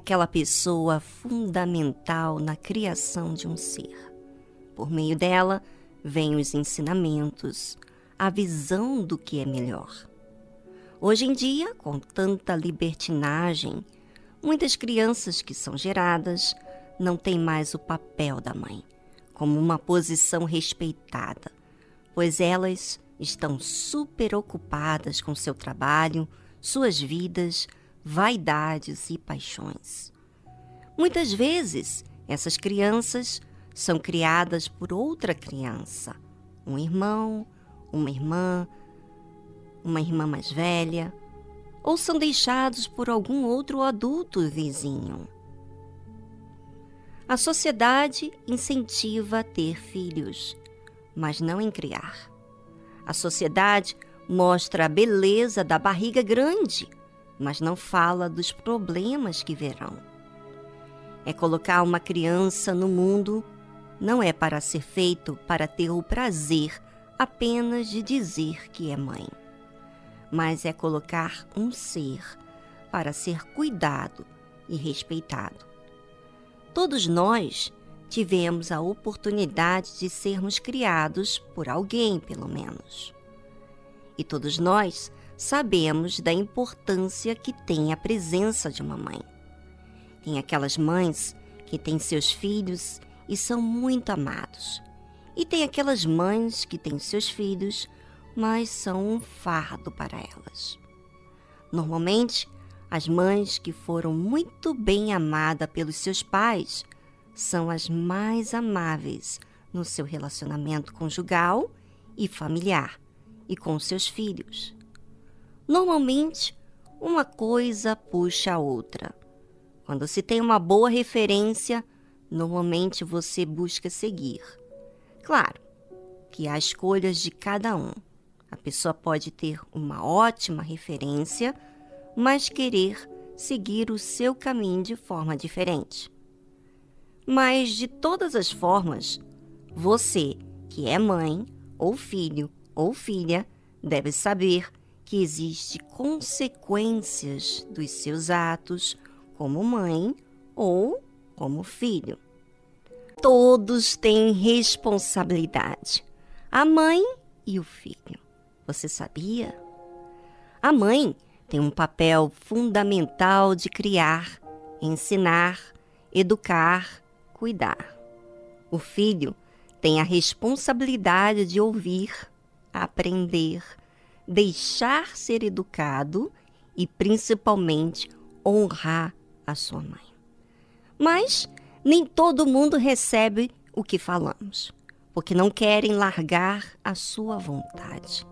aquela pessoa fundamental na criação de um ser. Por meio dela, vêm os ensinamentos, a visão do que é melhor. Hoje em dia, com tanta libertinagem, muitas crianças que são geradas não têm mais o papel da mãe como uma posição respeitada, pois elas estão super ocupadas com seu trabalho, suas vidas, vaidades e paixões. Muitas vezes, essas crianças são criadas por outra criança, um irmão, uma irmã, uma irmã mais velha, ou são deixados por algum outro adulto vizinho. A sociedade incentiva a ter filhos, mas não em criar. A sociedade mostra a beleza da barriga grande, mas não fala dos problemas que verão. É colocar uma criança no mundo não é para ser feito para ter o prazer apenas de dizer que é mãe, mas é colocar um ser para ser cuidado e respeitado. Todos nós tivemos a oportunidade de sermos criados por alguém, pelo menos. E todos nós sabemos da importância que tem a presença de uma mãe. Tem aquelas mães que têm seus filhos e são muito amados. E tem aquelas mães que têm seus filhos, mas são um fardo para elas. Normalmente, as mães que foram muito bem amadas pelos seus pais são as mais amáveis no seu relacionamento conjugal e familiar e com seus filhos. Normalmente, uma coisa puxa a outra. Quando se tem uma boa referência, normalmente você busca seguir. Claro que há escolhas de cada um. A pessoa pode ter uma ótima referência mas querer seguir o seu caminho de forma diferente. Mas, de todas as formas, você, que é mãe, ou filho, ou filha, deve saber que existem consequências dos seus atos como mãe ou como filho. Todos têm responsabilidade, a mãe e o filho. Você sabia? A mãe tem um papel fundamental de criar, ensinar, educar, cuidar. O filho tem a responsabilidade de ouvir, aprender, deixar ser educado e, principalmente, honrar a sua mãe. Mas nem todo mundo recebe o que falamos, porque não querem largar a sua vontade.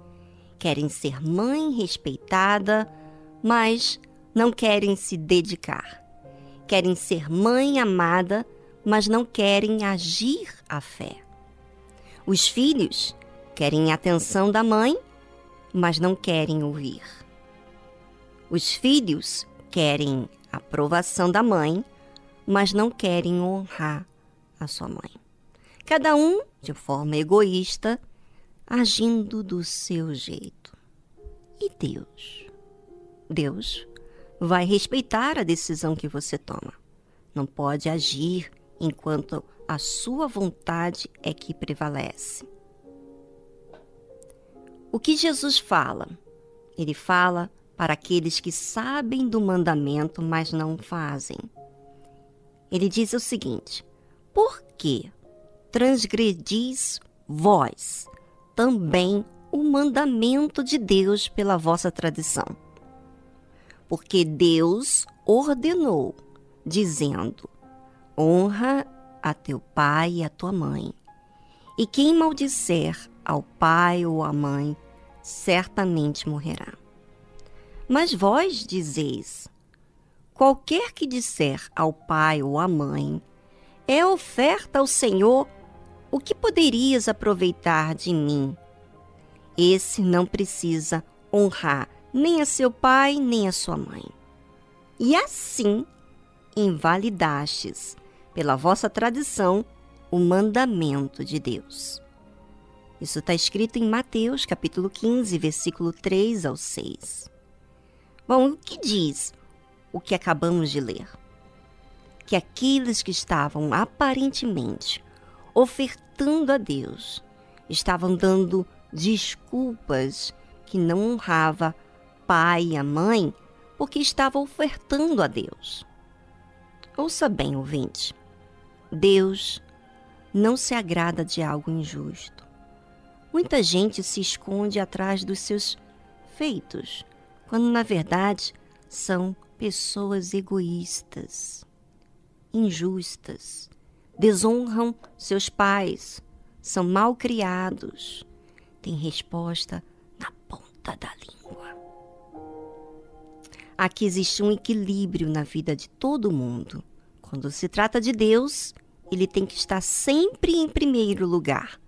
Querem ser mãe respeitada, mas não querem se dedicar. Querem ser mãe amada, mas não querem agir a fé. Os filhos querem a atenção da mãe, mas não querem ouvir. Os filhos querem a aprovação da mãe, mas não querem honrar a sua mãe. Cada um, de forma egoísta, agindo do seu jeito. E Deus? Deus vai respeitar a decisão que você toma. Não pode agir enquanto a sua vontade é que prevalece. O que Jesus fala? Ele fala para aqueles que sabem do mandamento, mas não fazem. Ele diz o seguinte: Por que transgredis vós também o mandamento de Deus pela vossa tradição? porque Deus ordenou, dizendo: Honra a teu pai e a tua mãe. E quem maldisser ao pai ou à mãe, certamente morrerá. Mas vós dizeis: qualquer que disser ao pai ou à mãe, é oferta ao Senhor, o que poderias aproveitar de mim? Esse não precisa honrar nem a seu pai, nem a sua mãe. E assim invalidastes, pela vossa tradição, o mandamento de Deus. Isso está escrito em Mateus, capítulo 15, versículo 3 ao 6. Bom, o que diz o que acabamos de ler? que aqueles que estavam aparentemente ofertando a Deus estavam dando desculpas que não honrava pai e a mãe porque estava ofertando a Deus. Ouça bem, ouvinte. Deus não se agrada de algo injusto. Muita gente se esconde atrás dos seus feitos, quando na verdade são pessoas egoístas, injustas, desonram seus pais, são mal criados, têm resposta na ponta da língua. Aqui existe um equilíbrio na vida de todo mundo. Quando se trata de Deus, ele tem que estar sempre em primeiro lugar.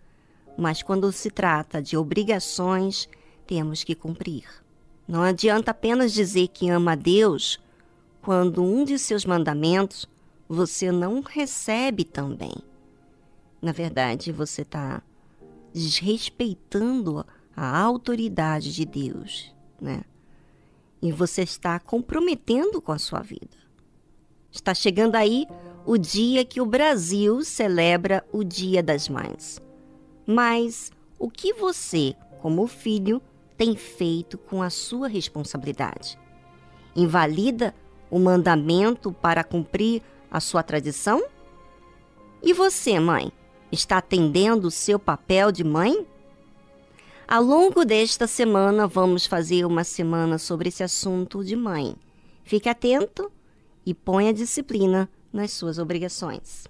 Mas quando se trata de obrigações, temos que cumprir. Não adianta apenas dizer que ama a Deus quando um de seus mandamentos você não recebe também. Na verdade, você está desrespeitando a autoridade de Deus, né? E você está comprometendo com a sua vida. Está chegando aí o dia que o Brasil celebra o Dia das Mães. Mas o que você, como filho, tem feito com a sua responsabilidade? Invalida o mandamento para cumprir a sua tradição? E você, mãe, está atendendo o seu papel de mãe? Ao longo desta semana, vamos fazer uma semana sobre esse assunto de mãe. Fique atento e ponha disciplina nas suas obrigações.